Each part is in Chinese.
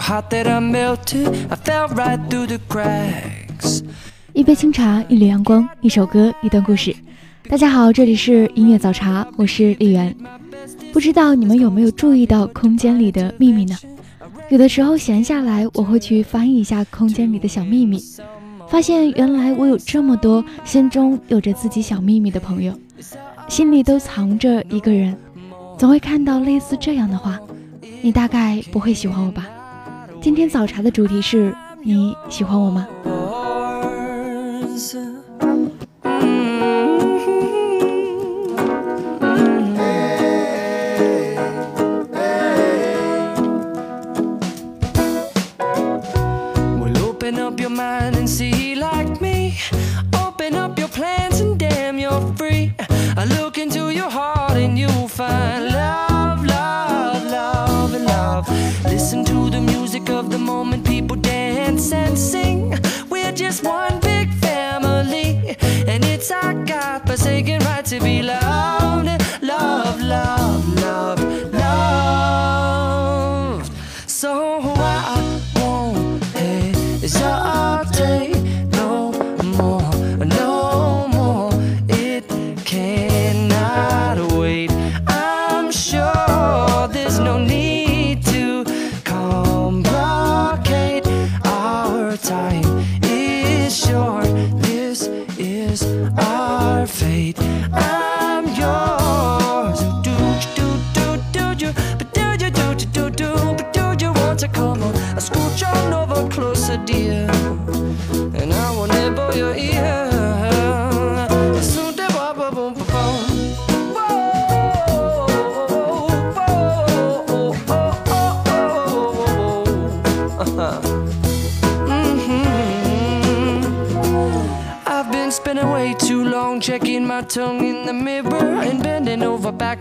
Hot that i melt to i fell right through the cracks 一杯清茶，一缕阳光，一首歌，一段故事。大家好，这里是音乐早茶，我是丽媛。不知道你们有没有注意到空间里的秘密呢？有的时候闲下来，我会去翻一下空间里的小秘密，发现原来我有这么多心中有着自己小秘密的朋友，心里都藏着一个人。总会看到类似这样的话，你大概不会喜欢我吧？今天早茶的主题是你喜欢我吗？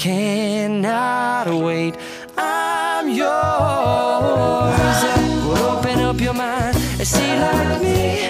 cannot wait. I'm yours. Open up your mind and see like me.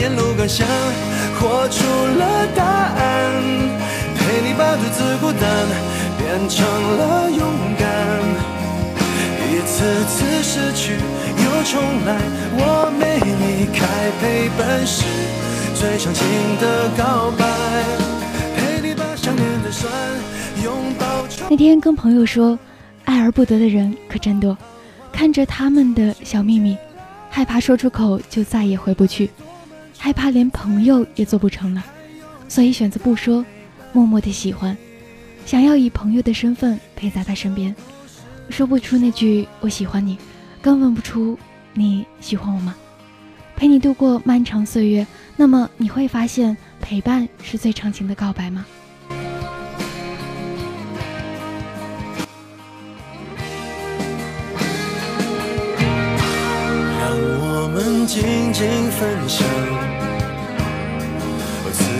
沿路感想活出了答案，陪你把独自孤单变成了勇敢。一次次失去又重来，我没离开，陪伴是最长情的告白。陪你把想念的酸拥抱。那天跟朋友说，爱而不得的人可真多，看着他们的小秘密，害怕说出口就再也回不去，害怕连朋友也做不成了，所以选择不说，默默的喜欢，想要以朋友的身份陪在他身边，说不出那句我喜欢你，更问不出你喜欢我吗？陪你度过漫长岁月，那么你会发现陪伴是最长情的告白吗？让我们静静分享，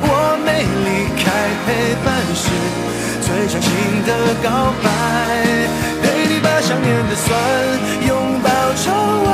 我没离开，陪伴是最长情的告白。陪你把想念的酸拥抱成温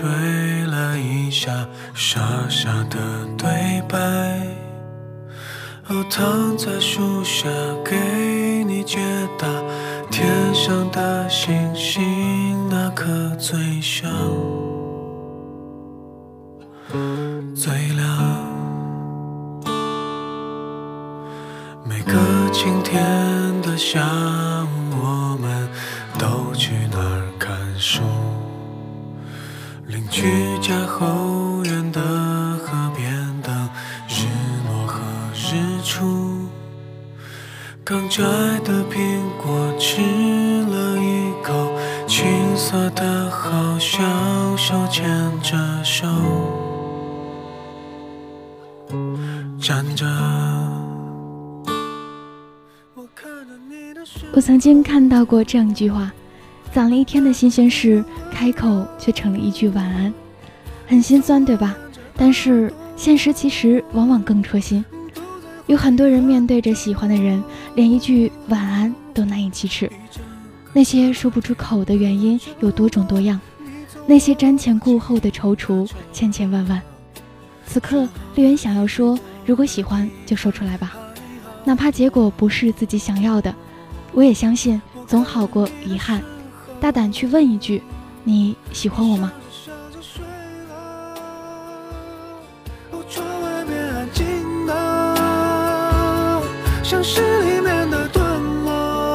吹了一下，傻傻的对白。哦，躺在树下给你解答，天上的星星哪颗最像？最亮。每个晴天的下午，我们都去那儿看书。邻居家后院的河边等日落和日出。刚摘的苹果吃了一口，青涩的好像手牵着手，站着。我看着你的我曾经看到过这样一句话：攒了一天的新鲜事，开口却成了一句晚安，很心酸，对吧？但是现实其实往往更戳心。有很多人面对着喜欢的人，连一句晚安都难以启齿。那些说不出口的原因有多种多样，那些瞻前顾后的踌躇千千万万。此刻，丽媛想要说：如果喜欢，就说出来吧，哪怕结果不是自己想要的，我也相信总好过遗憾。大胆去问一句：你喜欢我吗？像是里面的段落，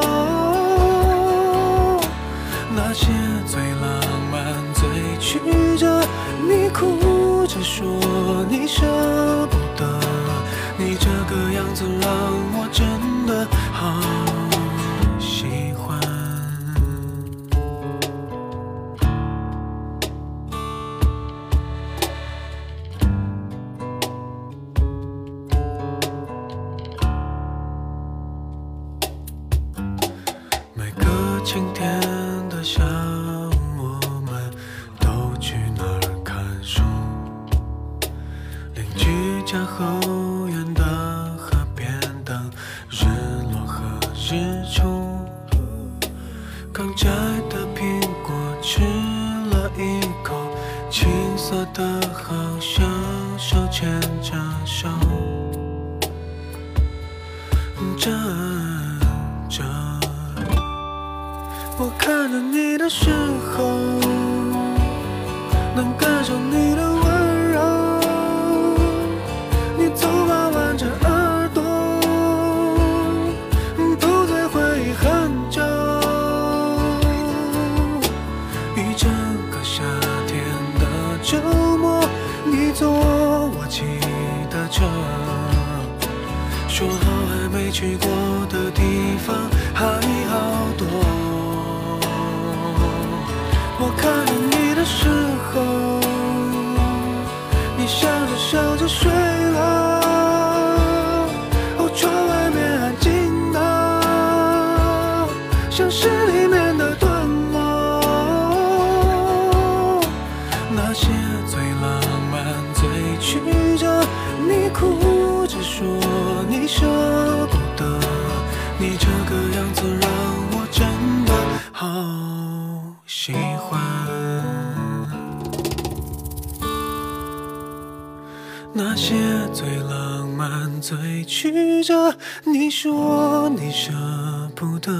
那些最浪漫、最曲折，你哭着说你舍那些最浪漫、最曲折，你说你舍不得。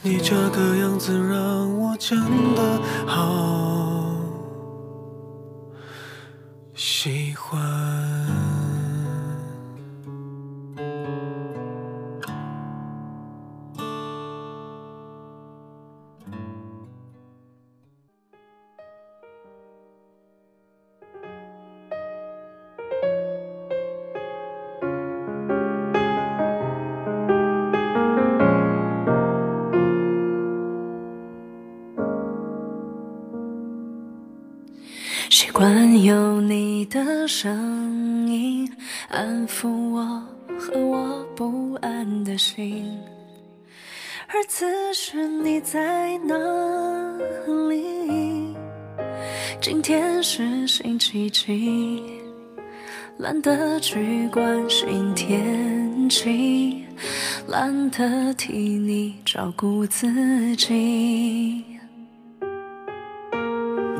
你这个样子让我真的好心。在哪里？今天是星期几？懒得去关心天气，懒得替你照顾自己。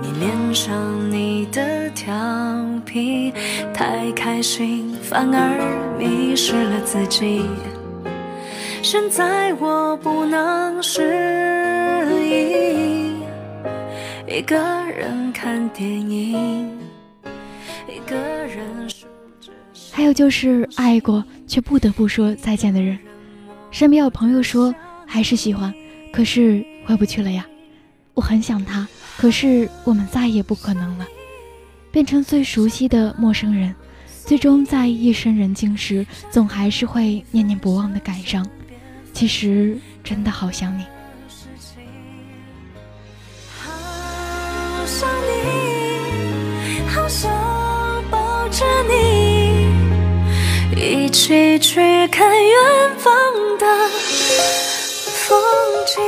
你脸上你的调皮，太开心反而迷失了自己。现在我不能适一个人看电影，一个人。还有就是爱过却不得不说再见的人，身边有朋友说还是喜欢，可是回不去了呀。我很想他。可是我们再也不可能了，变成最熟悉的陌生人，最终在夜深人静时，总还是会念念不忘的感伤。其实真的好想你，一起去看远方的风景。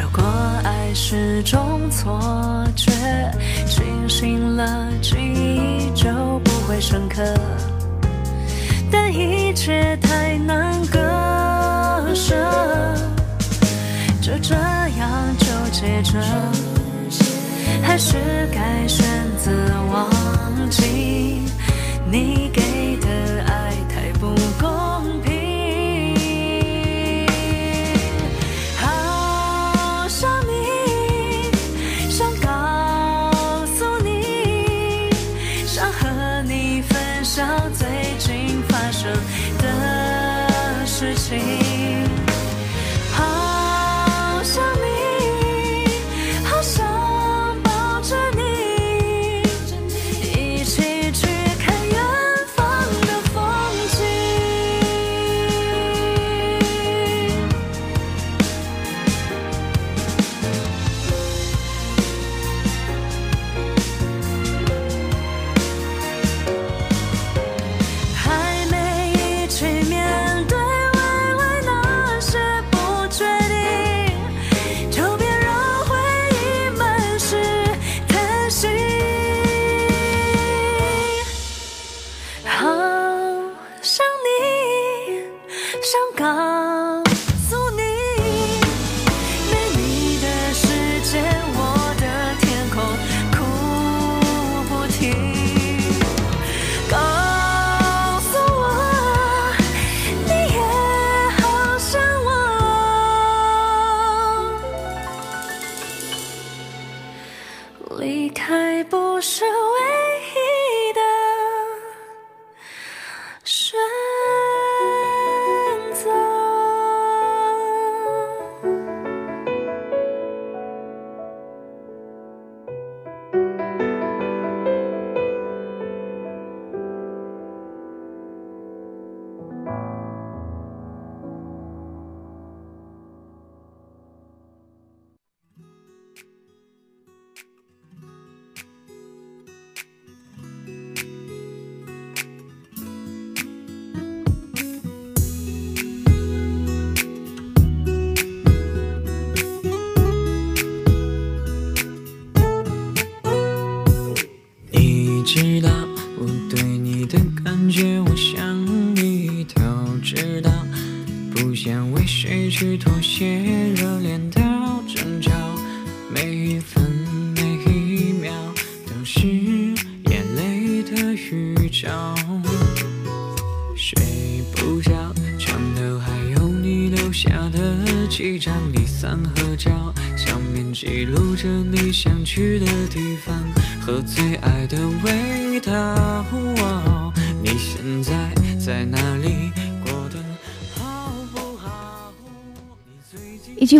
如果爱是种错觉，清醒了记忆就不会深刻，但一切太难割这样纠结着，还是该选择忘记你给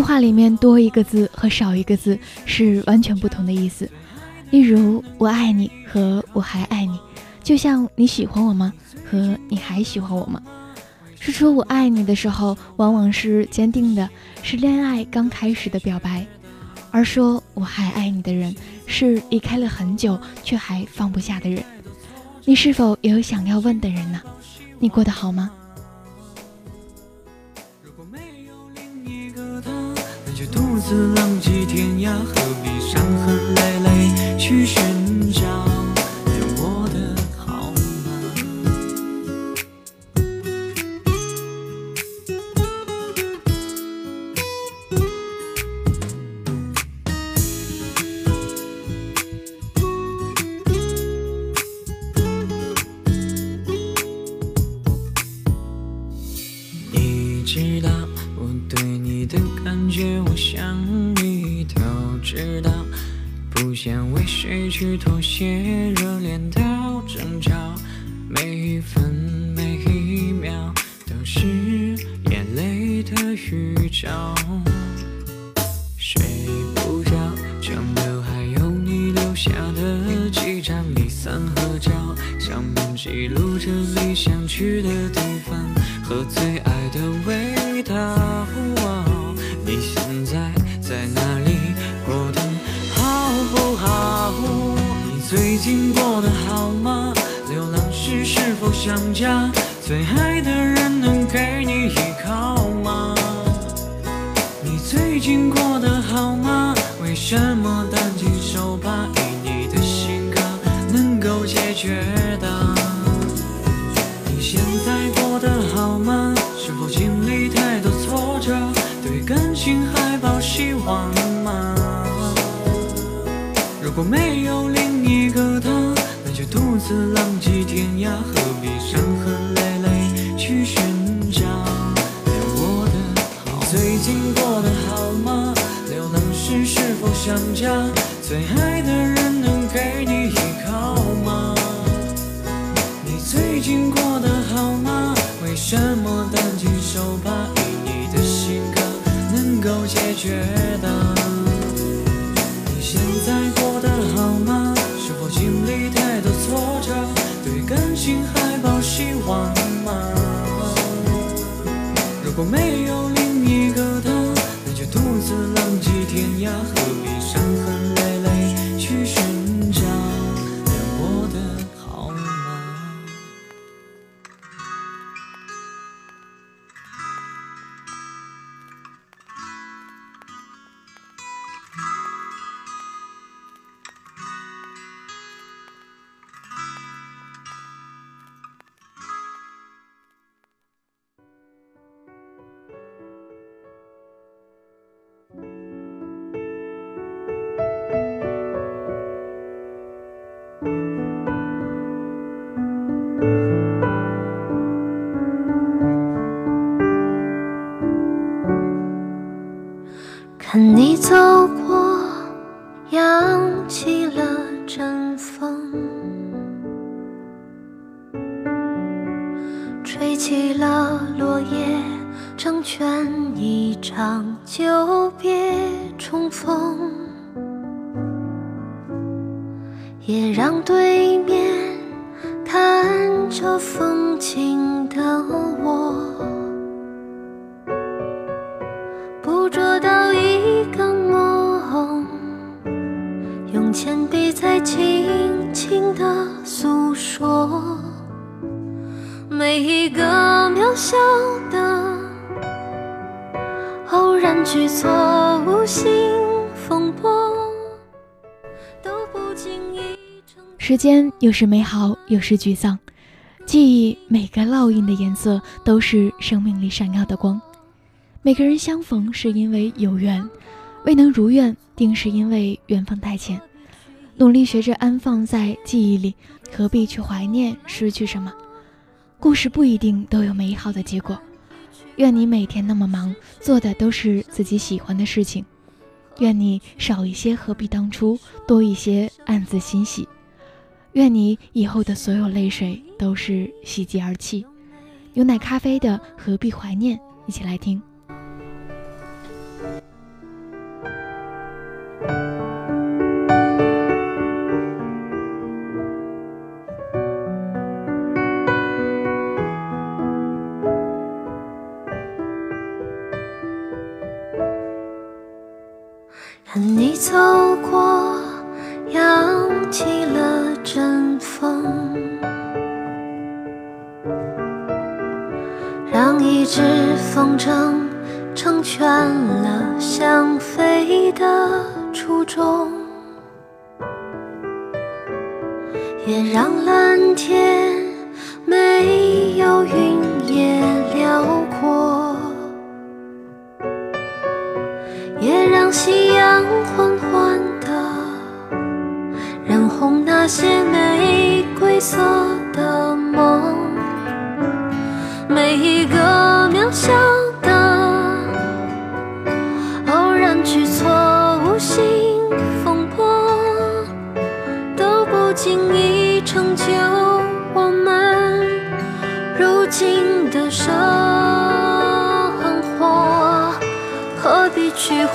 话里面多一个字和少一个字是完全不同的意思。例如“我爱你”和“我还爱你”，就像你喜欢我吗？和你还喜欢我吗？说出“我爱你”的时候，往往是坚定的，是恋爱刚开始的表白。而说我还爱你的人，是离开了很久却还放不下的人。你是否也有想要问的人呢？你过得好吗？独自浪迹天涯，何必伤痕累累去寻找我的好？你知道？我对你的感觉，我想你都知道。不想为谁去妥协，热恋到争吵，每一分每一秒都是眼泪的预兆。睡不着，床头还有你留下的几张离散合照，上面记录着你想去的地方和最爱的味。回答。你现在在哪里？过得好不好？你最近过得好吗？流浪时是否想家？最爱的人能给你依靠吗？你最近过得好吗？为什么单亲手把以你的性格能够解决的？慌吗？如果没有另一个他，那就独自浪迹天涯，何必伤痕累累去寻找？连我的好，你最近过得好吗？流浪时是否想家？最爱的人能给你依靠吗？你最近过得好吗？为什么担惊受怕够解决的？你现在过得好吗？是否经历太多挫折，对感情还抱希望吗？如果没有另一个他，那就独自浪迹天涯，何必伤也让对面看着风时间有时美好，有时沮丧。记忆每个烙印的颜色都是生命里闪耀的光。每个人相逢是因为有缘，未能如愿，定是因为缘分太浅。努力学着安放在记忆里，何必去怀念失去什么？故事不一定都有美好的结果。愿你每天那么忙，做的都是自己喜欢的事情。愿你少一些何必当初，多一些暗自欣喜。愿你以后的所有泪水都是喜极而泣。有奶咖啡的何必怀念，一起来听。成成全了想飞的初衷，也让蓝天没有云也辽阔。也让夕阳缓缓地染红那些玫瑰色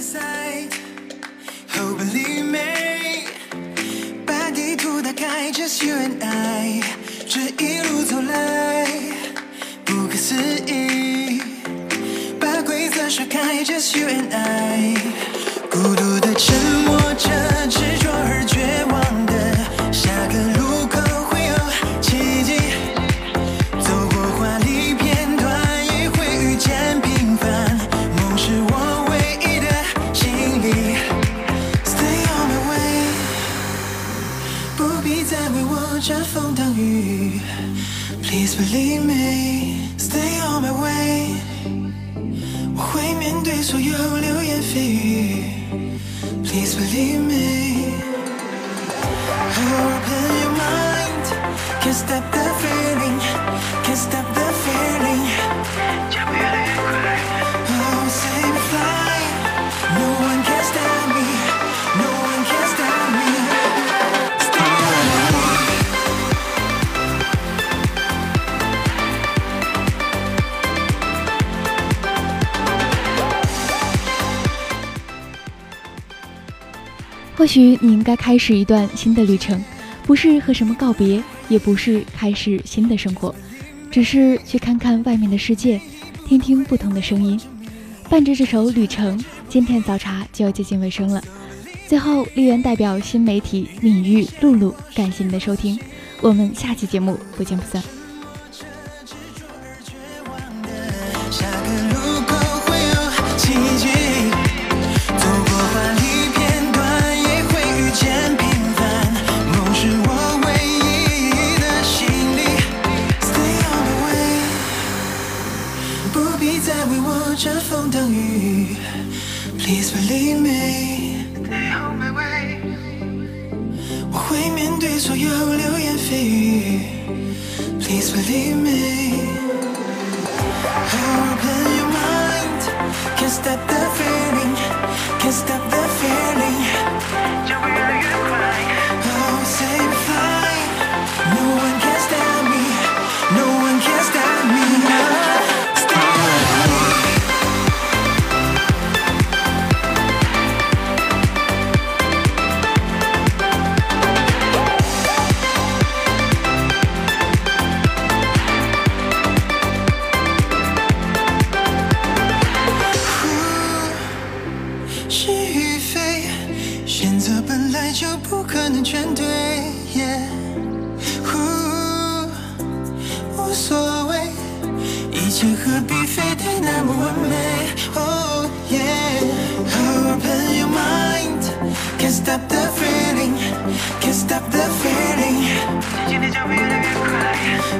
side. Oh, believe me. 把地图打开，just you and I。这一路走来，不可思议。把规则甩开，just you and I。孤独的。或许你应该开始一段新的旅程，不是和什么告别，也不是开始新的生活，只是去看看外面的世界，听听不同的声音。伴着这首旅程，今天早茶就要接近尾声了。最后，丽媛代表新媒体敏玉、露露，感谢您的收听，我们下期节目不见不散。Please believe me. 我会面对所有流言蜚语。Please believe me. I open your mind, can't stop the stop the feeling, can't stop the feeling.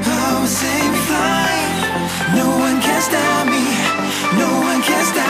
Oh, sing fly, no one can stop me, no one can stop.